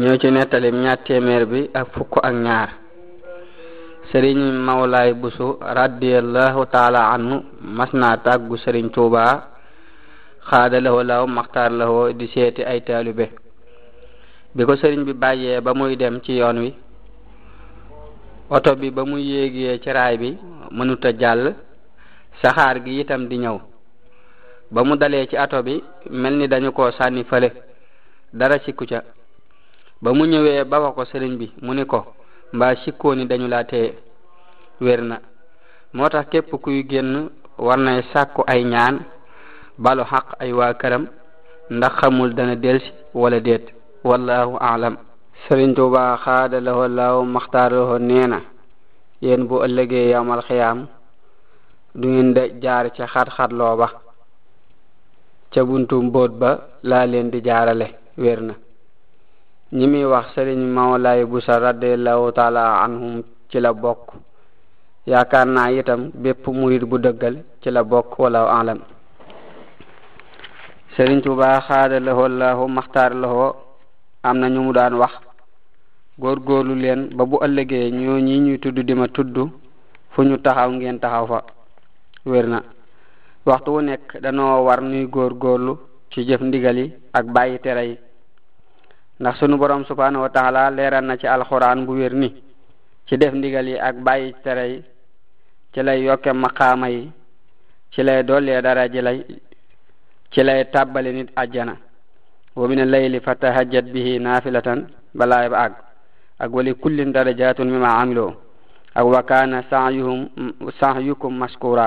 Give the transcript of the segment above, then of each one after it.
ñoo ci nettali ñaar téeméer bi ak fukk ak ñaar sëriñ mawlaay busu radiallahu taala anhu mas naa tàggu sëriñ tuuba xaada lawo law maxtaar lawo di seeti ay taalube bi ko sëriñ bi bàyyee ba muy dem ci yoon wi oto bi ba muy yéegee ci raay bi mënut a jàll saxaar gi itam di ñëw ba mu dalee ci ato bi mel ni dañu ko sànni fële dara sikku ca ba mu ñëwee ba wax ko sëriñ bi mu ni ko mbaa sikkoo ni dañu laa téye wér na moo tax képp kuy génn war nay sàkku ay ñaan balu xaq ay waa këram ndax xamul dana delsi wala déet wallahu alam sëriñ Tuubaa xaada lahoo laaw maxtaar lahoo nee na yéen bu ëllëgee yawmal xiyaam du ngeen de jaar ci xat-xat loo ba ca buntu mbóot ba laa leen di jaarale wér na ñi muy wax sëriñ Mawlaay Busa radiallahu taala anhum ci la bokk yaakaar naa itam bépp murid bu dëggal ci la bokk wala alam sëriñ Tuubaa xaada lahoo lahu maxtaar lahoo am na ñu mu daan wax góorgóorlu leen ba bu ëllëgee ñoo ñi ñuy tudd di ma tudd fu ñu taxaw ngeen taxaw fa wér na waxtu wu nekk danoo war nuy góor góorlu ci jëf ndigal yi ak bàyyi tere yi ndax sunu borom subhanahu wa taala leeral na ci alxuraan bu wér ni ci def ndigal yi ak bàyyi tere yi ci lay yokke maqaama yi ci lay dollee dara ji lay ci lay tàbbali nit àjjana wa min al-layli fatahajjat bihi naafilatan balaa ba àgg ak wali kullin darajatun mimma amiloo ak wa kaana saayuhum saayukum maskura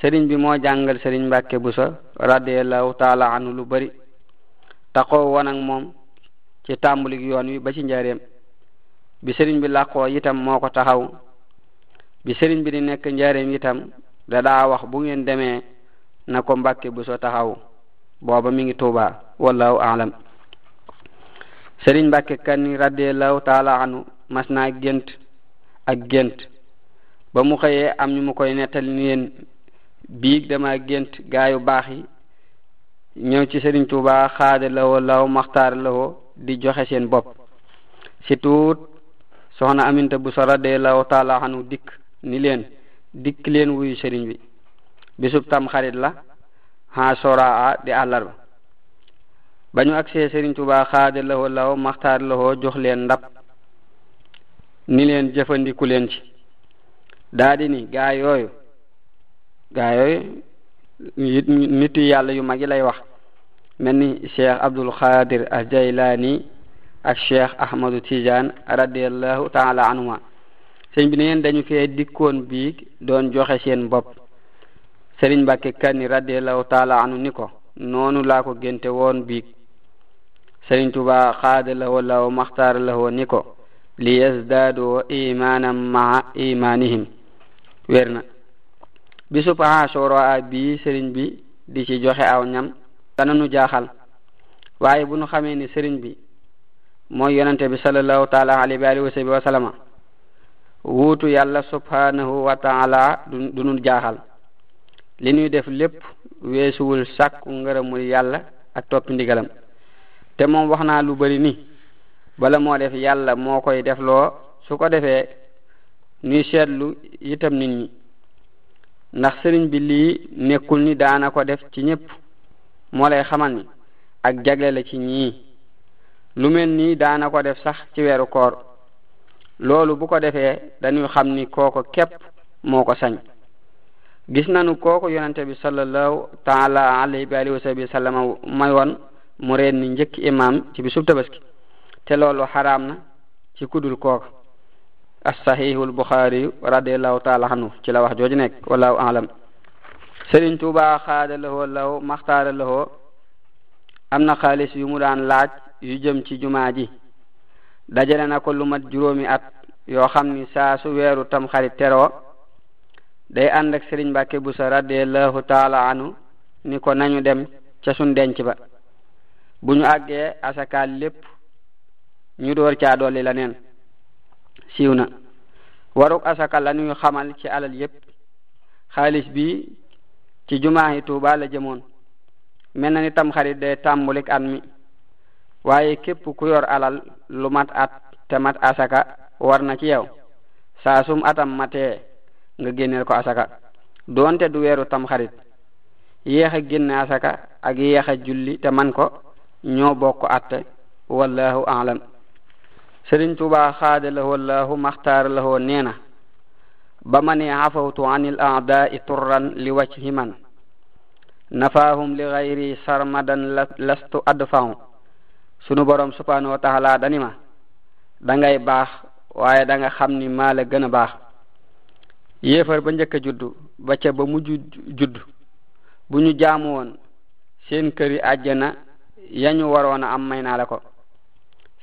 sëriñ bi moo jàngal sëriñ Mbàkke Buso radiallahu taala anhu lu bari taxoo woon ak moom ci tàmbalik yoon wi ba ci njaareem bi sëriñ bi làqoo itam moo ko taxaw bi sëriñ bi di nekk njaareem itam da daa wax bu ngeen demee na ko Mbàkke Buso taxaw booba mi ngi Tuubaa wallahu alam sëriñ Mbàkke Kanni radiallahu taala anhu mas naa gént ak gént ba mu xëyee am ñu mu koy nettali ni leen biig dama gént gaa yu baax yi ñëw ci Sëriñ Tuubaa xaada lawoo law maxtaar lawoo di joxe seen bopp si tuut soxna Aminta bu sora dee law taala xanu dikk ni leen dikk leen wuyu sëriñ bi bisub tam xarit la ha soraa di àllarba ba ñu agsee Sëriñ Tuubaa xaada lawoo law maxtaar lawoo jox leen ndab ni leen jëfandiku leen ci daa di ni gaa yooyu gaa yooyu nit yàlla yu mag yi lay wax mel ni cheikh abdul xaadir al jaylaani ak cheikh ahmadu tijaan radiallahu taala anhuma sëñ bi ne leen dañu fee dikkoon biig doon joxe seen bopp sëriñ mbàkke kanni radiallahu taala anu ni ko noonu laa ko génte woon biig sëriñ tuba xaada la woo law maxtaar la woo ni ko liyasdaadu imanan maa imanihim wér na bisub Ashura bii sëriñ bi di ci joxe aw ñam dana nu jaaxal waaye bu nu xamee ni sëriñ bi mooy yonente bi sallallahu taala alayhi wa alihi wa sahbihi wa sallama wuutu yàlla subhanahu wa taala du nu jaaxal li ñuy def lépp weesuwul sàkku ngërëmul yàlla ak topp ndigalam te moom wax naa lu bari ni bala moo def yàlla moo koy def loo su ko defee nuy seetlu itam nit ñi ndax sëriñ bi lii nekkul ni daana ko def ci ñépp moo lay xamal ni ak jagle la ci ñii lu mel nii daana ko def sax ci weeru koor loolu bu ko defee dañuy xam ni kooko képp moo ko sañ gis nanu kooku yonente bi sallallahu taala alayhi wa alihi wa sahbihi sallama may woon mu reen ni njëkk imaam ci bisub tabaski te loolu xaraam na ci kudul kooka as-sahihul buxaari radiallahu taala anhu ci la wax jooju nekk wallahu alam Sëriñ Tuubaa xaada lahoo law maxtaara lahoo am na xaalis yu mu daan laaj yu jëm ci jumaa ji dajale na ko lu mat juróomi at yoo xam ni saa su weeru tam xarit teroo day ànd ak Sëriñ Mbàkke Buso radiallahu taala anhu ni ko nañu dem ca sun denc ba bu ñu àggee asakaal lépp ñu door caa dolli la neen siiw na waruk asaka la ñuy xamal ci alal yépp xaalis bi ci jumaa yi Tuuba la jëmoon mel na ni tam xarit day tàmbulik at mi waaye képp ku yor alal lu mat at te mat asaka war na ci yow saa sum atam matee nga génneel ko asaka doonte du weeru tam xarit yéex a génn asaka ak yéex a julli te man ko ñoo bokk atte wallahu alam Sëriñ Tuubaa xaada lahoo laahu maxtaar lahoo nee na ba ma ne afawtu an il aadaai turran li wajhi man nafaahum li gayri sarmadan lastu adfau sunu borom subhanahu wa taala dani ma da ngay baax waaye da nga xam ni maa la gën a baax yéefar ba njëkk a juddu ba ca ba mujj juddu bu ñu jaamu woon seen këri àjjana yañu waroon a am may naa la ko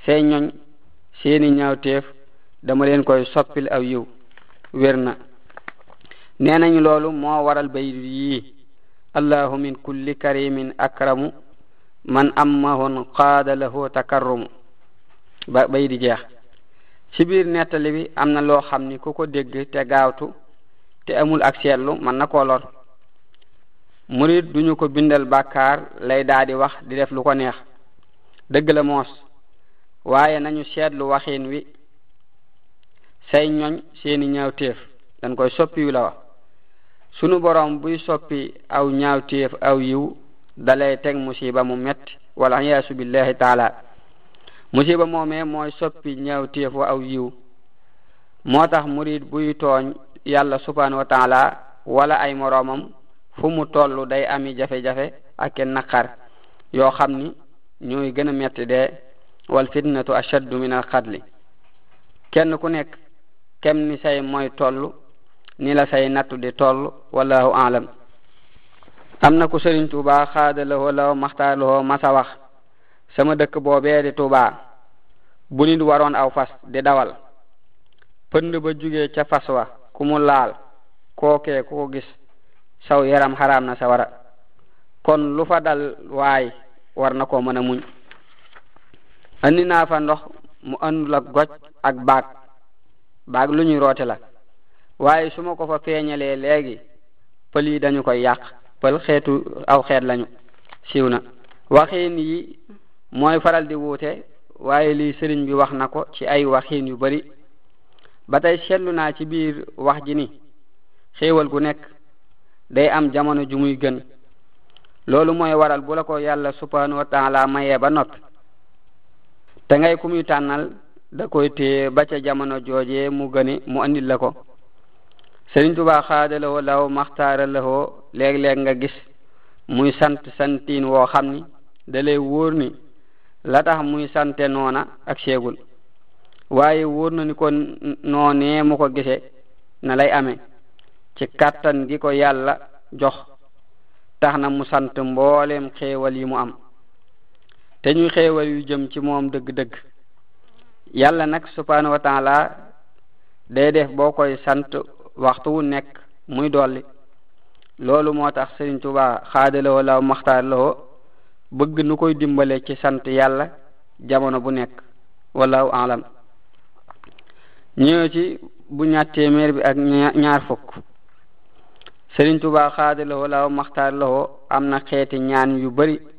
seen ñoñ seeni ñaawteef dama leen koy soppil aw yiw wér na nee nañu loolu moo waral bayit yii allahu min kulli karimin akramu man am mahun qaada lahu takarrumu ba bay di jeex ci biir nettali bi am na loo xam ni ku ko dégg te gaawtu te amul ak seetlu mën na koo lor murid duñu ko bindal bàkkaar lay daa di wax di def lu ko neex dëgg la moos waaye nañu seetlu waxin wi say ñoñ seeni ñaawteef dañ koy soppi yu la wax sunu borom buy soppi aw ñaawteef aw yiw dalay teg musiba mu metti wala ayaasu billahi taala musiba moomee mooy soppi ñaaw téef wa aw yiw moo tax murid buy tooñ yàlla subhanahu wa taala wala ay moroomam fu mu toll day ami jafe-jafe ak kenn naqar yoo xam ni ñooy gën a metti dee wal fitnatu ashaddu min al qatli kenn ku nekk kem ni say mooy toll ni la say nattu di toll wallahu alam am na ku Sëriñ Tuubaa xaada la wala maxtaar la masa wax sama dëkk boobee di Tuubaa bu nit waroon aw fas di dawal pënd ba jugee ca fas wa ku mu laal kookee ku ko gis saw yaram xaraam na sawara kon lu fa dal waay war na koo mën a muñ andi naa fa ndox mu andul ak goj ak baag baag lu ñuy roote la waaye su ma ko fa feeñalee léegi pël yi dañu koy yàq pël xeetu aw xeet lañu siiw na waxiin yi mooy faral di wuute waaye lii sëriñ bi wax na ko ci ay waxiin yu bari ba tey seetlu naa ci biir wax ji ni xéewal gu nekk day am jamono ju muy gën loolu mooy waral bu la ko yàlla subhanahu wa taala mayee ba noppi te ngay ku muy tànnal da koy téye ba ca jamono joojee mu gëni mu andil la ko Sëriñ Tuubaa xaada la woo law maxtaara la woo léeg-léeg nga gis muy sant santiin woo xam ni da lay wóor ni la tax muy sante noona ak seegul waaye wóor na ni ko noonee mu ko gisee na lay amee ci kàttan gi ko yàlla jox tax na mu sant mboolem xéewal yi mu am te ñuy xéewal yu jëm ci moom dëgg-dëgg yàlla nag subhanahu wa taala day def boo koy sant waxtu wu nekk muy dolli loolu moo tax Sëriñ Tuubaa xaadalawoo law maxtaar lawoo bëgg nu koy dimbale ci sant yàlla jamono bu nekk wallahu alam ñëw ci bu ñaar téeméer bi ak ñaar fukk Sëriñ Tuubaa xaadalawoo law maxtaar lawoo am na xeeti ñaan yu bari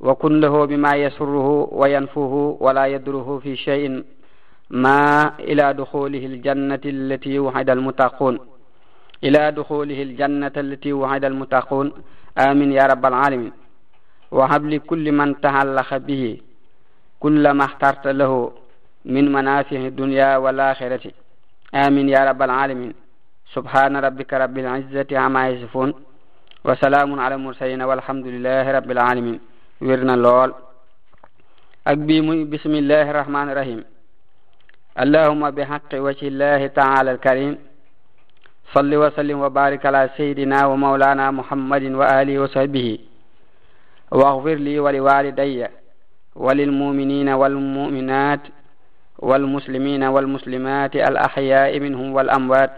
وكن له بما يسره وينفه ولا يضره في شيء ما إلى دخوله الجنة التي وعد المتقون إلى دخوله الجنة التي وعد المتقون آمين يا رب العالمين وهب لكل من تعلق به كل ما اخترت له من منافع الدنيا والآخرة آمين يا رب العالمين سبحان ربك رب العزة عما يصفون وسلام على المرسلين والحمد لله رب العالمين ويرنا لول أكبي بسم الله الرحمن الرحيم اللهم بحق وجه الله تعالى الكريم صل وسلم وبارك على سيدنا ومولانا محمد وآله وصحبه واغفر لي ولوالدي وللمؤمنين والمؤمنات والمسلمين والمسلمات الأحياء منهم والأموات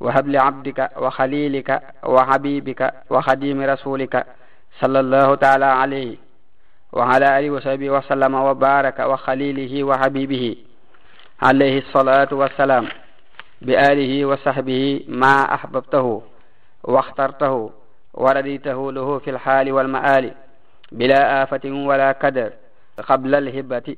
وهب لعبدك وخليلك وحبيبك وخديم رسولك صلى الله تعالى عليه وعلى آله وصحبه وسلم وبارك وخليله وحبيبه عليه الصلاة والسلام بآله وصحبه ما أحببته واخترته ورديته له في الحال والمآل بلا آفة ولا كدر قبل الهبة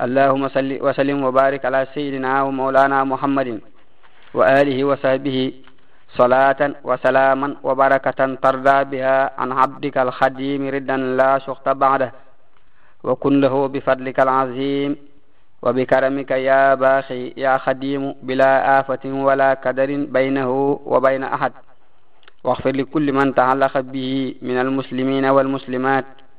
اللهم صل وسلم وبارك على سيدنا ومولانا محمد وآله وصحبه صلاة وسلاما وبركة ترضى بها عن عبدك الخديم ردا لا شخط بعده وكن له بفضلك العظيم وبكرمك يا باخي يا خديم بلا آفة ولا كدر بينه وبين أحد واغفر لكل من تعلق به من المسلمين والمسلمات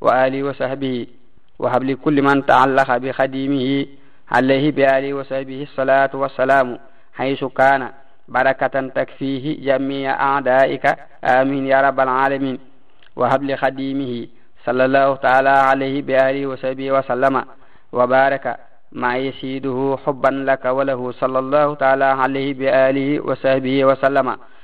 وآله وصحبه وهب لكل من تعلق بخديمه عليه بآله وصحبه الصلاة والسلام حيث كان بركة تكفيه جميع أعدائك آمين يا رب العالمين وهب لخديمه صلى الله تعالى عليه بآله وصحبه وسلم وبارك ما يسيده حبا لك وله صلى الله تعالى عليه بآله وصحبه وسلم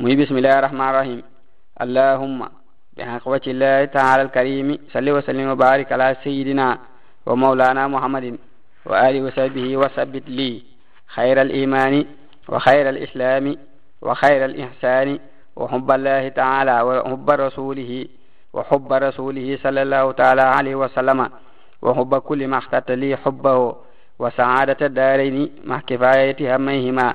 بسم الله الرحمن الرحيم اللهم وجه الله تعالى الكريم صل وسلم وبارك على سيدنا ومولانا محمد وآله وصحبه وثبت لي خير الإيمان وخير الإسلام وخير الإحسان وحب الله تعالى وحب رسوله وحب رسوله صلى الله تعالى عليه وسلم وحب كل ما اخترت لي حبه وسعادة الدارين مع كفاية هميهما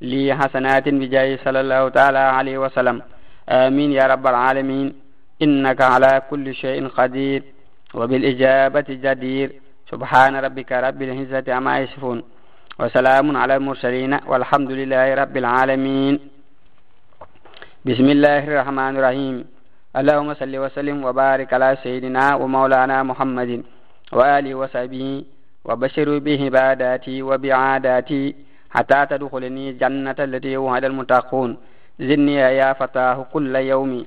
لي حسنات بجاه صلى الله تعالى عليه وسلم آمين يا رب العالمين إنك على كل شيء قدير وبالإجابة جدير سبحان ربك رب العزة عما يصفون وسلام على المرسلين والحمد لله رب العالمين بسم الله الرحمن الرحيم اللهم صل وسلم وبارك على سيدنا ومولانا محمد وآله وصحبه وبشر به عباداتي وبعاداتي حتى تدخلني الجنة التي وعد المتقون زدني يا فتاه كل يوم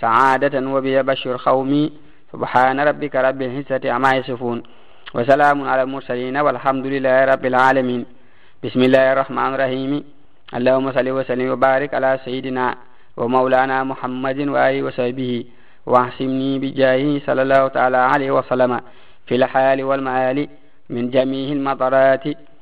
سعادة وبيبشر قومي سبحان ربك رب العزة عما يصفون وسلام على المرسلين والحمد لله رب العالمين بسم الله الرحمن الرحيم اللهم صل وسلم وبارك على سيدنا ومولانا محمد وآله وصحبه واحسمني بجاهه صلى الله تعالى عليه وسلم في الحال والمعالي من جميع المطرات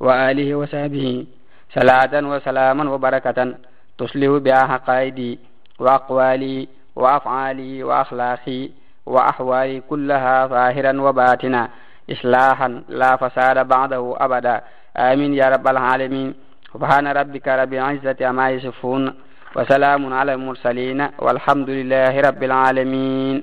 وآله وصحبه صلاة وسلاما وبركة تصلح بها عقائدي وأقوالي وأفعالي وأخلاقي وأحوالي كلها ظاهرا وباطنا إصلاحا لا فساد بعده أبدا آمين يا رب العالمين سبحان ربك رب العزة عما يصفون وسلام على المرسلين والحمد لله رب العالمين